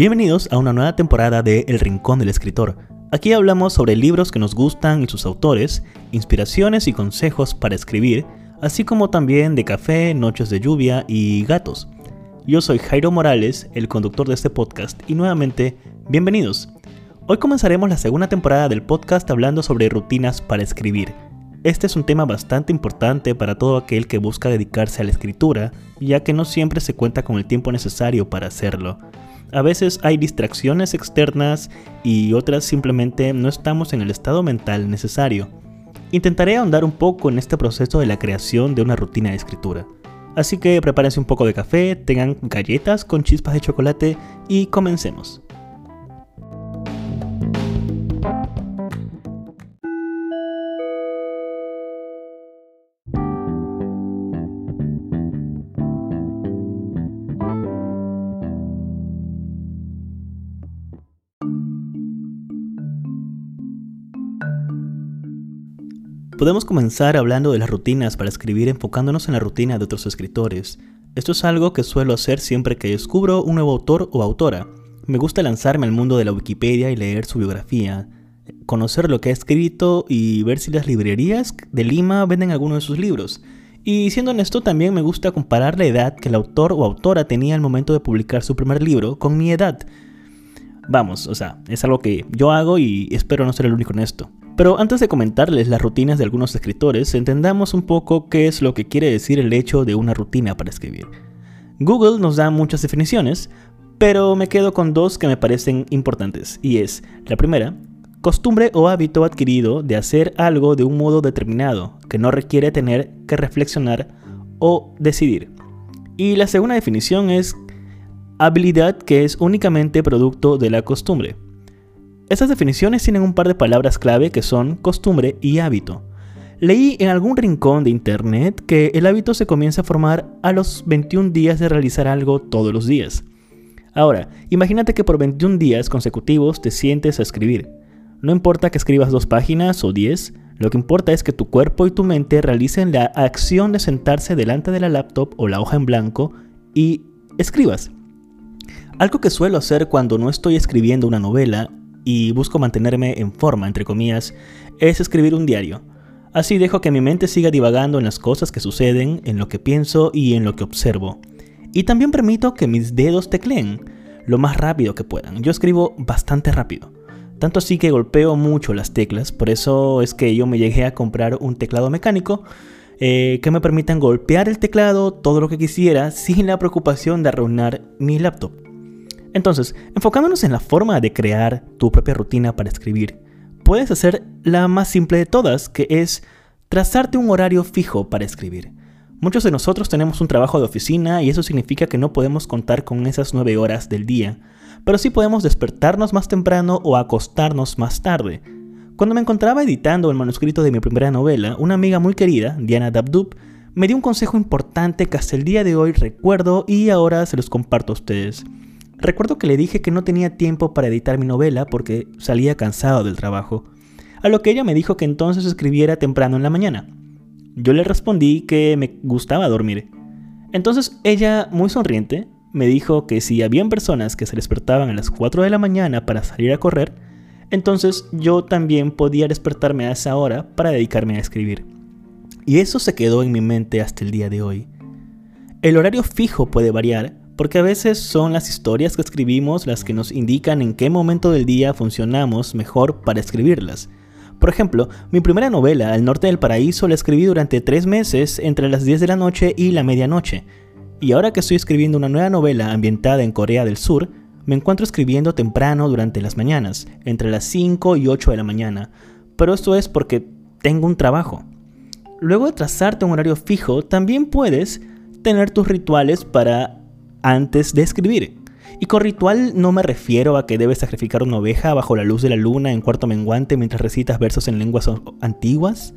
Bienvenidos a una nueva temporada de El Rincón del Escritor. Aquí hablamos sobre libros que nos gustan y sus autores, inspiraciones y consejos para escribir, así como también de café, noches de lluvia y gatos. Yo soy Jairo Morales, el conductor de este podcast, y nuevamente, bienvenidos. Hoy comenzaremos la segunda temporada del podcast hablando sobre rutinas para escribir. Este es un tema bastante importante para todo aquel que busca dedicarse a la escritura, ya que no siempre se cuenta con el tiempo necesario para hacerlo. A veces hay distracciones externas y otras simplemente no estamos en el estado mental necesario. Intentaré ahondar un poco en este proceso de la creación de una rutina de escritura. Así que prepárense un poco de café, tengan galletas con chispas de chocolate y comencemos. Podemos comenzar hablando de las rutinas para escribir enfocándonos en la rutina de otros escritores. Esto es algo que suelo hacer siempre que descubro un nuevo autor o autora. Me gusta lanzarme al mundo de la Wikipedia y leer su biografía, conocer lo que ha escrito y ver si las librerías de Lima venden alguno de sus libros. Y siendo honesto, también me gusta comparar la edad que el autor o autora tenía al momento de publicar su primer libro con mi edad. Vamos, o sea, es algo que yo hago y espero no ser el único en esto. Pero antes de comentarles las rutinas de algunos escritores, entendamos un poco qué es lo que quiere decir el hecho de una rutina para escribir. Google nos da muchas definiciones, pero me quedo con dos que me parecen importantes, y es, la primera, costumbre o hábito adquirido de hacer algo de un modo determinado, que no requiere tener que reflexionar o decidir. Y la segunda definición es habilidad que es únicamente producto de la costumbre. Estas definiciones tienen un par de palabras clave que son costumbre y hábito. Leí en algún rincón de internet que el hábito se comienza a formar a los 21 días de realizar algo todos los días. Ahora, imagínate que por 21 días consecutivos te sientes a escribir. No importa que escribas dos páginas o 10, lo que importa es que tu cuerpo y tu mente realicen la acción de sentarse delante de la laptop o la hoja en blanco y escribas. Algo que suelo hacer cuando no estoy escribiendo una novela y busco mantenerme en forma, entre comillas, es escribir un diario. Así dejo que mi mente siga divagando en las cosas que suceden, en lo que pienso y en lo que observo. Y también permito que mis dedos tecleen lo más rápido que puedan. Yo escribo bastante rápido. Tanto así que golpeo mucho las teclas, por eso es que yo me llegué a comprar un teclado mecánico eh, que me permitan golpear el teclado todo lo que quisiera sin la preocupación de arruinar mi laptop. Entonces, enfocándonos en la forma de crear tu propia rutina para escribir, puedes hacer la más simple de todas, que es trazarte un horario fijo para escribir. Muchos de nosotros tenemos un trabajo de oficina y eso significa que no podemos contar con esas 9 horas del día, pero sí podemos despertarnos más temprano o acostarnos más tarde. Cuando me encontraba editando el manuscrito de mi primera novela, una amiga muy querida, Diana Dabdub, me dio un consejo importante que hasta el día de hoy recuerdo y ahora se los comparto a ustedes. Recuerdo que le dije que no tenía tiempo para editar mi novela porque salía cansado del trabajo, a lo que ella me dijo que entonces escribiera temprano en la mañana. Yo le respondí que me gustaba dormir. Entonces ella, muy sonriente, me dijo que si habían personas que se despertaban a las 4 de la mañana para salir a correr, entonces yo también podía despertarme a esa hora para dedicarme a escribir. Y eso se quedó en mi mente hasta el día de hoy. El horario fijo puede variar, porque a veces son las historias que escribimos las que nos indican en qué momento del día funcionamos mejor para escribirlas. Por ejemplo, mi primera novela, El Norte del Paraíso, la escribí durante tres meses entre las 10 de la noche y la medianoche. Y ahora que estoy escribiendo una nueva novela ambientada en Corea del Sur, me encuentro escribiendo temprano durante las mañanas, entre las 5 y 8 de la mañana. Pero esto es porque tengo un trabajo. Luego de trazarte un horario fijo, también puedes tener tus rituales para antes de escribir. Y con ritual no me refiero a que debes sacrificar una oveja bajo la luz de la luna en cuarto menguante mientras recitas versos en lenguas antiguas.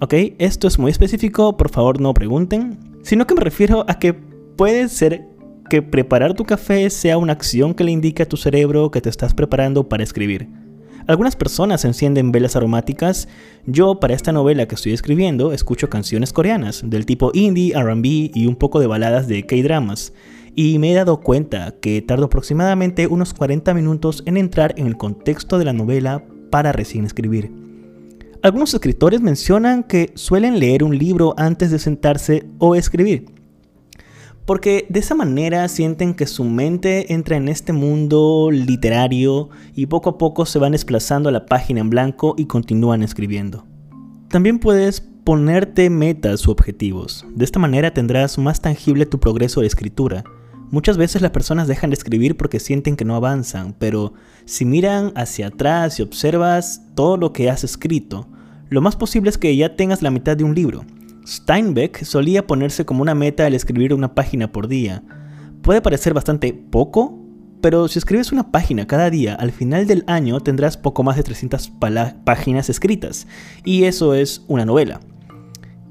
Ok, esto es muy específico, por favor no pregunten. Sino que me refiero a que puede ser que preparar tu café sea una acción que le indique a tu cerebro que te estás preparando para escribir. Algunas personas encienden velas aromáticas. Yo, para esta novela que estoy escribiendo, escucho canciones coreanas, del tipo indie, RB y un poco de baladas de K-dramas. y me he dado cuenta que tardo aproximadamente unos 40 minutos en entrar en el contexto de la novela para recién escribir. Algunos escritores mencionan que suelen leer un libro antes de sentarse o escribir, porque de esa manera sienten que su mente entra en este mundo literario y poco a poco se van desplazando a la página en blanco y continúan escribiendo. También puedes ponerte metas u objetivos. De esta manera tendrás más tangible tu progreso de escritura. Muchas veces las personas dejan de escribir porque sienten que no avanzan, pero si miran hacia atrás y observas todo lo que has escrito, lo más posible es que ya tengas la mitad de un libro. Steinbeck solía ponerse como una meta el escribir una página por día. Puede parecer bastante poco, pero si escribes una página cada día, al final del año tendrás poco más de 300 páginas escritas, y eso es una novela.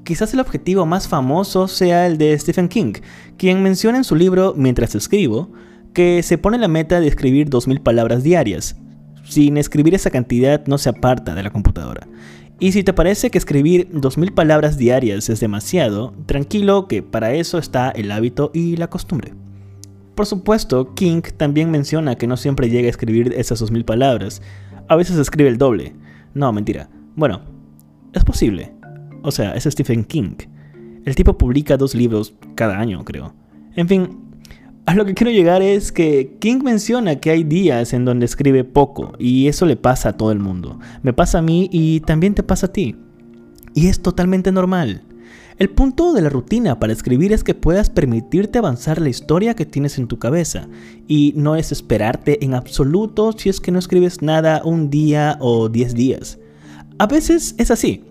Quizás el objetivo más famoso sea el de Stephen King, quien menciona en su libro Mientras escribo, que se pone la meta de escribir 2.000 palabras diarias. Sin escribir esa cantidad no se aparta de la computadora. Y si te parece que escribir 2.000 palabras diarias es demasiado, tranquilo que para eso está el hábito y la costumbre. Por supuesto, King también menciona que no siempre llega a escribir esas 2.000 palabras, a veces escribe el doble. No, mentira. Bueno, es posible, o sea, es Stephen King. El tipo publica dos libros cada año, creo. En fin, a lo que quiero llegar es que King menciona que hay días en donde escribe poco y eso le pasa a todo el mundo. Me pasa a mí y también te pasa a ti. Y es totalmente normal. El punto de la rutina para escribir es que puedas permitirte avanzar la historia que tienes en tu cabeza y no es esperarte en absoluto si es que no escribes nada un día o diez días. A veces es así.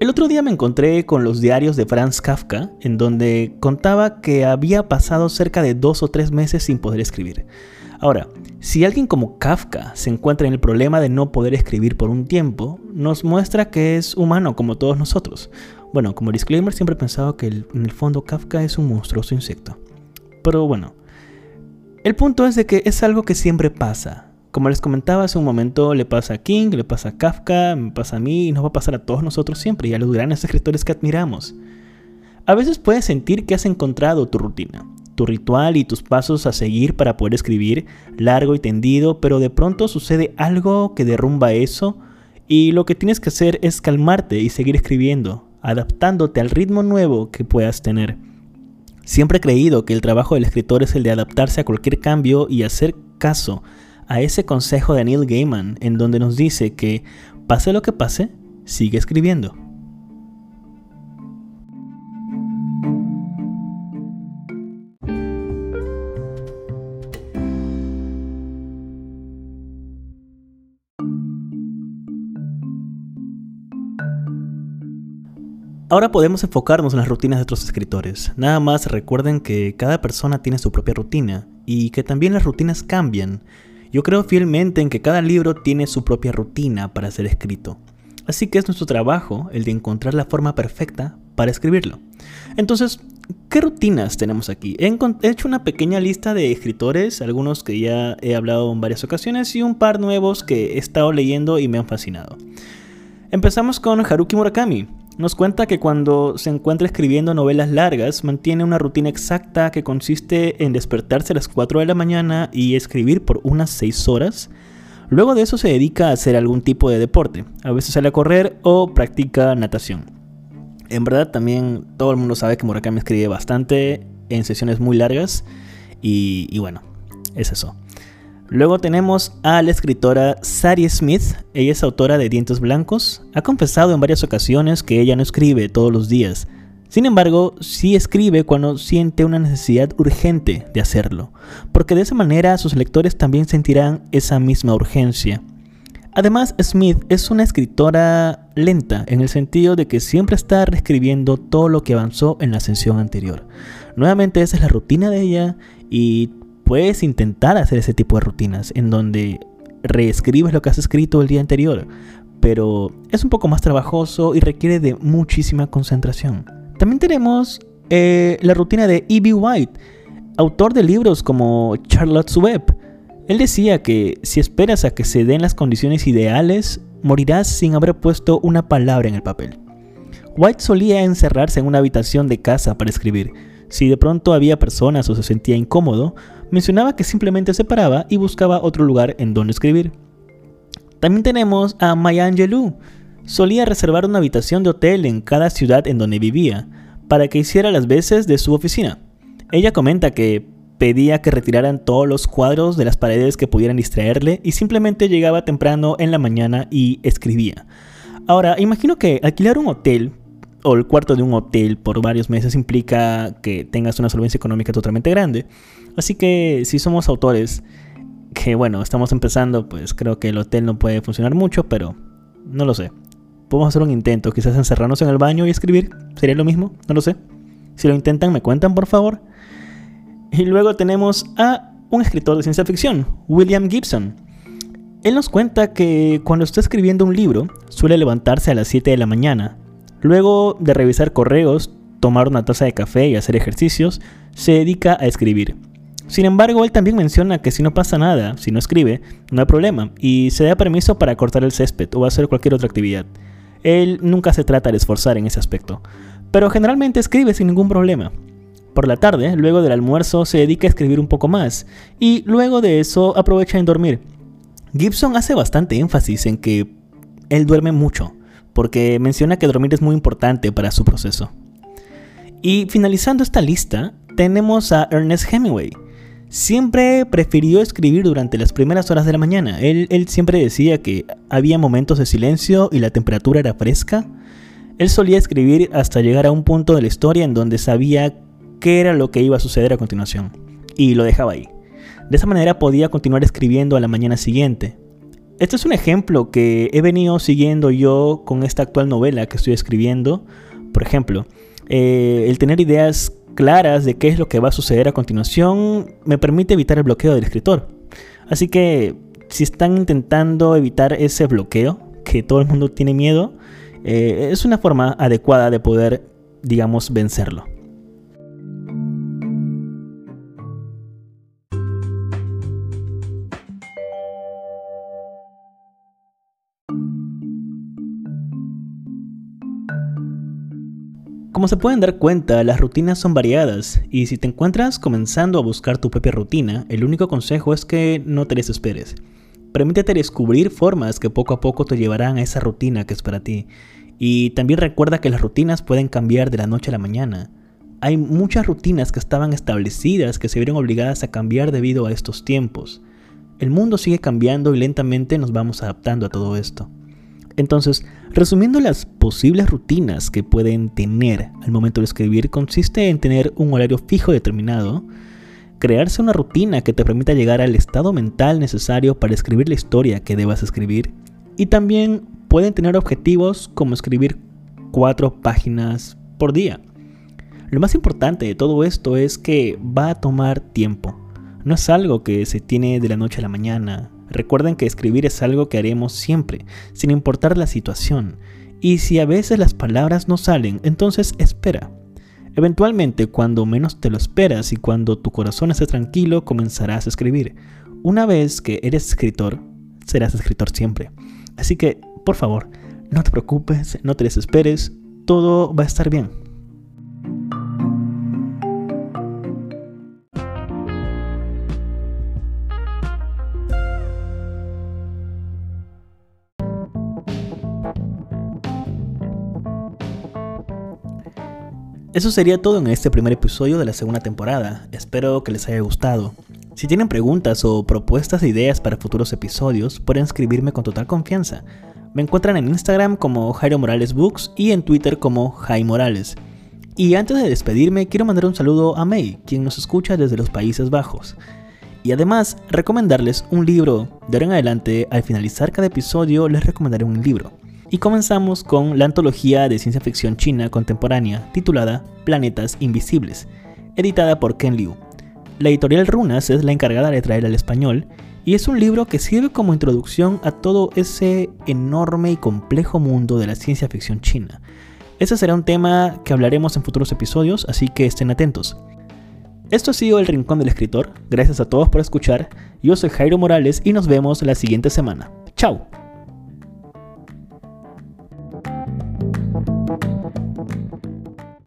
El otro día me encontré con los diarios de Franz Kafka, en donde contaba que había pasado cerca de dos o tres meses sin poder escribir. Ahora, si alguien como Kafka se encuentra en el problema de no poder escribir por un tiempo, nos muestra que es humano como todos nosotros. Bueno, como disclaimer siempre he pensado que en el fondo Kafka es un monstruoso insecto. Pero bueno, el punto es de que es algo que siempre pasa. Como les comentaba hace un momento, le pasa a King, le pasa a Kafka, me pasa a mí y nos va a pasar a todos nosotros siempre y a los grandes escritores que admiramos. A veces puedes sentir que has encontrado tu rutina, tu ritual y tus pasos a seguir para poder escribir largo y tendido, pero de pronto sucede algo que derrumba eso y lo que tienes que hacer es calmarte y seguir escribiendo, adaptándote al ritmo nuevo que puedas tener. Siempre he creído que el trabajo del escritor es el de adaptarse a cualquier cambio y hacer caso a ese consejo de Neil Gaiman en donde nos dice que, pase lo que pase, sigue escribiendo. Ahora podemos enfocarnos en las rutinas de otros escritores. Nada más recuerden que cada persona tiene su propia rutina y que también las rutinas cambian yo creo fielmente en que cada libro tiene su propia rutina para ser escrito. Así que es nuestro trabajo el de encontrar la forma perfecta para escribirlo. Entonces, ¿qué rutinas tenemos aquí? He, hecho una pequeña lista de escritores, algunos que ya he hablado en varias ocasiones y un par nuevos que he estado leyendo y me han fascinado. Empezamos con Haruki Murakami, nos cuenta que cuando se encuentra escribiendo novelas largas, mantiene una rutina exacta que consiste en despertarse a las 4 de la mañana y escribir por unas 6 horas. Luego de eso se dedica a hacer algún tipo de deporte, a veces sale a correr o practica natación. En verdad también todo el mundo sabe que Murakami escribe bastante en sesiones muy largas y, y bueno, es eso. Luego tenemos a la escritora Sadie Smith, ella es autora de Dientes Blancos, ha confesado en varias ocasiones que ella no escribe todos los días, sin embargo, sí escribe cuando siente una necesidad urgente de hacerlo, porque de esa manera sus lectores también sentirán esa misma urgencia. Además, Smith es una escritora lenta, en el sentido de que siempre está reescribiendo todo lo que avanzó en la ascensión anterior. Nuevamente esa es la rutina de ella y puedes intentar hacer ese tipo de rutinas en donde reescribes lo que has escrito el día anterior, pero es un poco más trabajoso y requiere de muchísima concentración. También tenemos eh, la rutina de E.B. White, autor de libros como Charlotte's Web. Él decía que si esperas a que se den las condiciones ideales, morirás sin haber puesto una palabra en el papel. White solía encerrarse en una habitación de casa para escribir, Si de pronto había personas o se sentía incómodo, mencionaba que simplemente se paraba y buscaba otro lugar en donde escribir. También tenemos a Maya Angelou. Solía reservar una habitación de hotel en cada ciudad en donde vivía, para que hiciera las veces de su oficina. Ella comenta que pedía que retiraran todos los cuadros de las paredes que pudieran distraerle y simplemente llegaba temprano en la mañana y escribía. Ahora, imagino que alquilar un hotel o el cuarto de un hotel por varios meses implica que tengas una solvencia económica totalmente grande. Así que si somos autores, que bueno, estamos empezando, pues creo que el hotel no puede funcionar mucho, pero no lo sé. Podemos hacer un intento, quizás encerrarnos en el baño y escribir. ¿Sería lo mismo? No lo sé. Si lo intentan, me cuentan, por favor. Y luego tenemos a un escritor de ciencia ficción, William Gibson. Él nos cuenta que cuando está escribiendo un libro, suele levantarse a las 7 de la mañana. Luego de revisar correos, tomar una taza de café y hacer ejercicios, se dedica a escribir. Sin embargo, él también menciona que si no pasa nada, si no escribe, no hay problema, y se da permiso para cortar el césped o hacer cualquier otra actividad. Él nunca se trata de esforzar en ese aspecto, pero generalmente escribe sin ningún problema. Por la tarde, luego del almuerzo, se dedica a escribir un poco más, y luego de eso aprovecha en dormir. Gibson hace bastante énfasis en que él duerme mucho, porque menciona que dormir es muy importante para su proceso. Y finalizando esta lista, tenemos a Ernest Hemingway. Siempre prefirió escribir durante las primeras horas de la mañana. Él, siempre decía que había momentos de silencio y la temperatura era fresca. Él solía escribir hasta llegar a un punto de la historia en donde sabía qué era lo que iba a suceder a continuación. Y lo dejaba ahí. De esa manera podía continuar escribiendo a la mañana siguiente. Este es un ejemplo que he venido siguiendo yo con esta actual novela que estoy escribiendo. Por ejemplo, eh, el tener ideas claras de qué es lo que va a suceder a continuación me permite evitar el bloqueo del escritor. Así que si están intentando evitar ese bloqueo, que todo el mundo tiene miedo, eh, es una forma adecuada de poder, digamos, vencerlo. Como se pueden dar cuenta, las rutinas son variadas y si te encuentras comenzando a buscar tu propia rutina, el único consejo es que no te desesperes. Permítete descubrir formas que poco a poco te llevarán a esa rutina que es para ti. Y también recuerda que las rutinas pueden cambiar de la noche a la mañana. Hay muchas rutinas que estaban establecidas que se vieron obligadas a cambiar debido a estos tiempos. El mundo sigue cambiando y lentamente nos vamos adaptando a todo esto. Entonces, resumiendo las posibles rutinas que pueden tener al momento de escribir, consiste en tener un horario fijo determinado, crearse una rutina que te permita llegar al estado mental necesario para escribir la historia que debas escribir, y también pueden tener objetivos como escribir cuatro páginas por día. Lo más importante de todo esto es que va a tomar tiempo. No es algo que se tiene de la noche a la mañana, Recuerden que escribir es algo que haremos siempre, sin importar la situación. Y si a veces las palabras no salen, entonces espera. Eventualmente, cuando menos te lo esperas y cuando tu corazón esté tranquilo, comenzarás a escribir. Una vez que eres escritor, serás escritor siempre. Así que, por favor, no te preocupes, no te desesperes, todo va a estar bien. Eso sería todo en este primer episodio de la segunda temporada. Espero que les haya gustado. Si tienen preguntas o propuestas de ideas para futuros episodios, pueden escribirme con total confianza. Me encuentran en Instagram como Jairo Morales Books y en Twitter como Jai Morales. Y antes de despedirme, quiero mandar un saludo a May, quien nos escucha desde los Países Bajos. Y además, recomendarles un libro. De ahora en adelante, al finalizar cada episodio, les recomendaré un libro. Y comenzamos con la antología de ciencia ficción china contemporánea titulada Planetas Invisibles, editada por Ken Liu. La editorial Runas es la encargada de traer al español y es un libro que sirve como introducción a todo ese enorme y complejo mundo de la ciencia ficción china. Ese será un tema que hablaremos en futuros episodios, así que estén atentos. Esto ha sido El Rincón del Escritor, gracias a todos por escuchar, yo soy Jairo Morales y nos vemos la siguiente semana. ¡Chao!